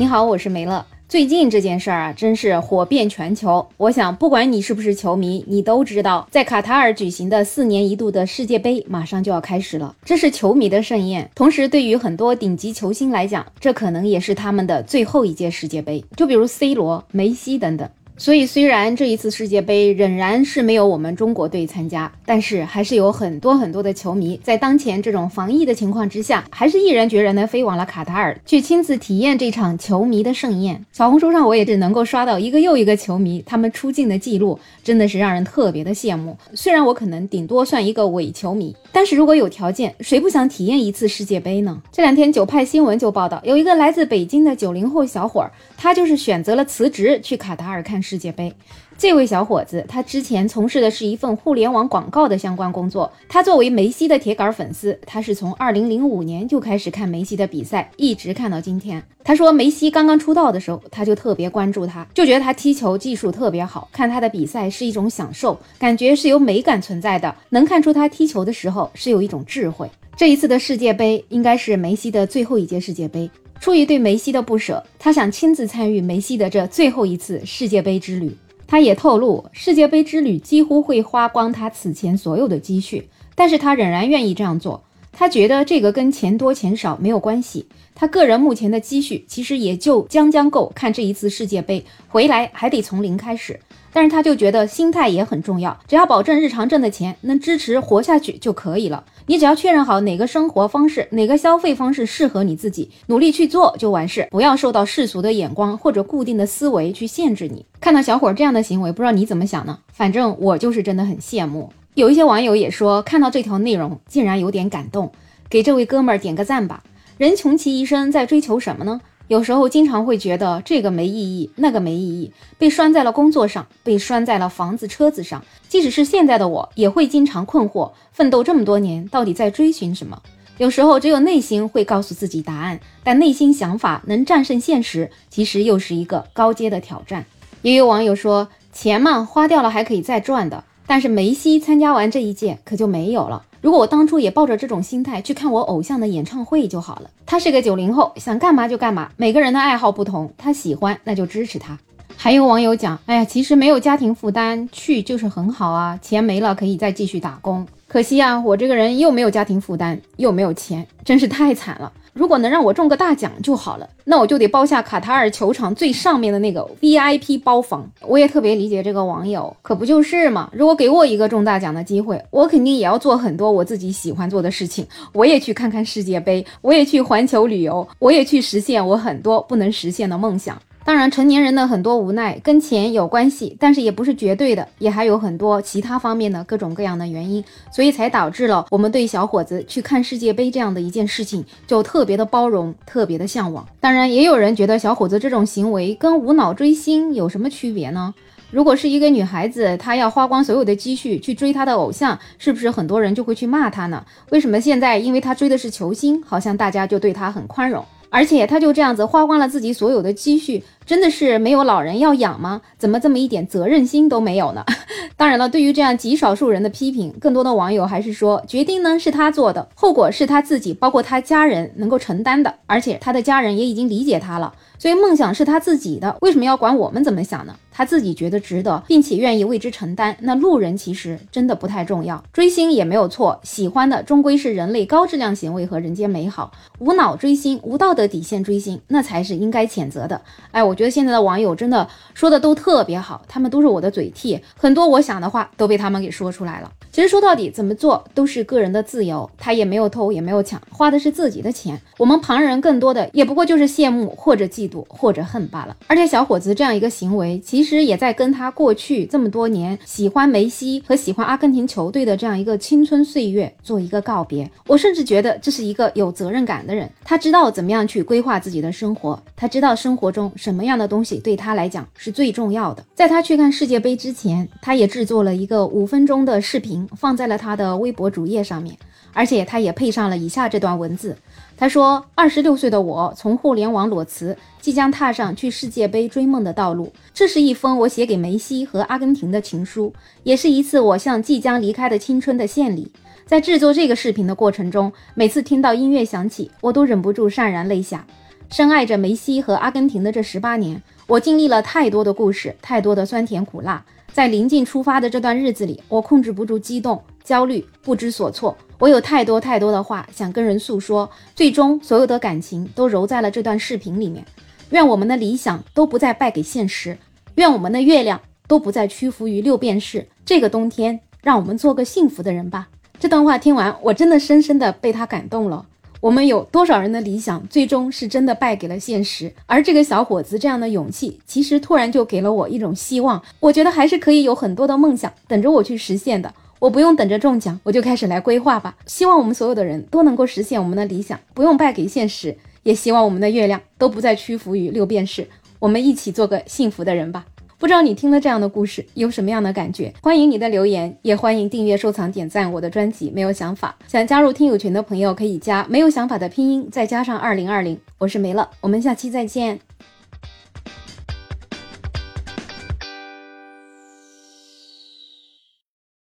你好，我是梅乐。最近这件事儿啊，真是火遍全球。我想，不管你是不是球迷，你都知道，在卡塔尔举行的四年一度的世界杯马上就要开始了。这是球迷的盛宴，同时对于很多顶级球星来讲，这可能也是他们的最后一届世界杯。就比如 C 罗、梅西等等。所以，虽然这一次世界杯仍然是没有我们中国队参加，但是还是有很多很多的球迷在当前这种防疫的情况之下，还是毅然决然的飞往了卡塔尔，去亲自体验这场球迷的盛宴。小红书上我也只能够刷到一个又一个球迷他们出境的记录，真的是让人特别的羡慕。虽然我可能顶多算一个伪球迷，但是如果有条件，谁不想体验一次世界杯呢？这两天九派新闻就报道，有一个来自北京的九零后小伙儿，他就是选择了辞职去卡塔尔看。世世界杯，这位小伙子，他之前从事的是一份互联网广告的相关工作。他作为梅西的铁杆粉丝，他是从二零零五年就开始看梅西的比赛，一直看到今天。他说，梅西刚刚出道的时候，他就特别关注他，就觉得他踢球技术特别好，看他的比赛是一种享受，感觉是有美感存在的，能看出他踢球的时候是有一种智慧。这一次的世界杯应该是梅西的最后一届世界杯。出于对梅西的不舍，他想亲自参与梅西的这最后一次世界杯之旅。他也透露，世界杯之旅几乎会花光他此前所有的积蓄，但是他仍然愿意这样做。他觉得这个跟钱多钱少没有关系，他个人目前的积蓄其实也就将将够看这一次世界杯，回来还得从零开始。但是他就觉得心态也很重要，只要保证日常挣的钱能支持活下去就可以了。你只要确认好哪个生活方式、哪个消费方式适合你自己，努力去做就完事，不要受到世俗的眼光或者固定的思维去限制你。看到小伙这样的行为，不知道你怎么想呢？反正我就是真的很羡慕。有一些网友也说，看到这条内容竟然有点感动，给这位哥们儿点个赞吧。人穷其一生在追求什么呢？有时候经常会觉得这个没意义，那个没意义，被拴在了工作上，被拴在了房子、车子上。即使是现在的我，也会经常困惑：奋斗这么多年，到底在追寻什么？有时候只有内心会告诉自己答案，但内心想法能战胜现实，其实又是一个高阶的挑战。也有网友说：“钱嘛，花掉了还可以再赚的。”但是梅西参加完这一届，可就没有了。如果我当初也抱着这种心态去看我偶像的演唱会就好了。他是个九零后，想干嘛就干嘛。每个人的爱好不同，他喜欢那就支持他。还有网友讲，哎呀，其实没有家庭负担去就是很好啊，钱没了可以再继续打工。可惜啊，我这个人又没有家庭负担，又没有钱，真是太惨了。如果能让我中个大奖就好了，那我就得包下卡塔尔球场最上面的那个 VIP 包房。我也特别理解这个网友，可不就是嘛？如果给我一个中大奖的机会，我肯定也要做很多我自己喜欢做的事情。我也去看看世界杯，我也去环球旅游，我也去实现我很多不能实现的梦想。当然，成年人的很多无奈跟钱有关系，但是也不是绝对的，也还有很多其他方面的各种各样的原因，所以才导致了我们对小伙子去看世界杯这样的一件事情就特别的包容，特别的向往。当然，也有人觉得小伙子这种行为跟无脑追星有什么区别呢？如果是一个女孩子，她要花光所有的积蓄去追她的偶像，是不是很多人就会去骂她呢？为什么现在因为她追的是球星，好像大家就对她很宽容？而且他就这样子花光了自己所有的积蓄，真的是没有老人要养吗？怎么这么一点责任心都没有呢？当然了，对于这样极少数人的批评，更多的网友还是说，决定呢是他做的，后果是他自己，包括他家人能够承担的，而且他的家人也已经理解他了。所以梦想是他自己的，为什么要管我们怎么想呢？他自己觉得值得，并且愿意为之承担。那路人其实真的不太重要，追星也没有错，喜欢的终归是人类高质量行为和人间美好。无脑追星、无道德底线追星，那才是应该谴责的。哎，我觉得现在的网友真的说的都特别好，他们都是我的嘴替，很多我想的话都被他们给说出来了。其实说到底，怎么做都是个人的自由，他也没有偷，也没有抢，花的是自己的钱。我们旁人更多的也不过就是羡慕或者嫉妒或者恨罢了。而且小伙子这样一个行为，其实也在跟他过去这么多年喜欢梅西和喜欢阿根廷球队的这样一个青春岁月做一个告别。我甚至觉得这是一个有责任感的人，他知道怎么样去规划自己的生活，他知道生活中什么样这样的东西对他来讲是最重要的。在他去看世界杯之前，他也制作了一个五分钟的视频。放在了他的微博主页上面，而且他也配上了以下这段文字。他说：“二十六岁的我从互联网裸辞，即将踏上去世界杯追梦的道路。这是一封我写给梅西和阿根廷的情书，也是一次我向即将离开的青春的献礼。在制作这个视频的过程中，每次听到音乐响起，我都忍不住潸然泪下。深爱着梅西和阿根廷的这十八年，我经历了太多的故事，太多的酸甜苦辣。在临近出发的这段日子里，我控制不住激动、焦虑、不知所措。我有太多太多的话想跟人诉说，最终所有的感情都揉在了这段视频里面。愿我们的理想都不再败给现实，愿我们的月亮都不再屈服于六便士。这个冬天，让我们做个幸福的人吧。这段话听完，我真的深深的被他感动了。我们有多少人的理想，最终是真的败给了现实？而这个小伙子这样的勇气，其实突然就给了我一种希望。我觉得还是可以有很多的梦想等着我去实现的。我不用等着中奖，我就开始来规划吧。希望我们所有的人都能够实现我们的理想，不用败给现实。也希望我们的月亮都不再屈服于六便士。我们一起做个幸福的人吧。不知道你听了这样的故事有什么样的感觉？欢迎你的留言，也欢迎订阅、收藏、点赞我的专辑。没有想法，想加入听友群的朋友可以加没有想法的拼音再加上二零二零。我是没了，我们下期再见。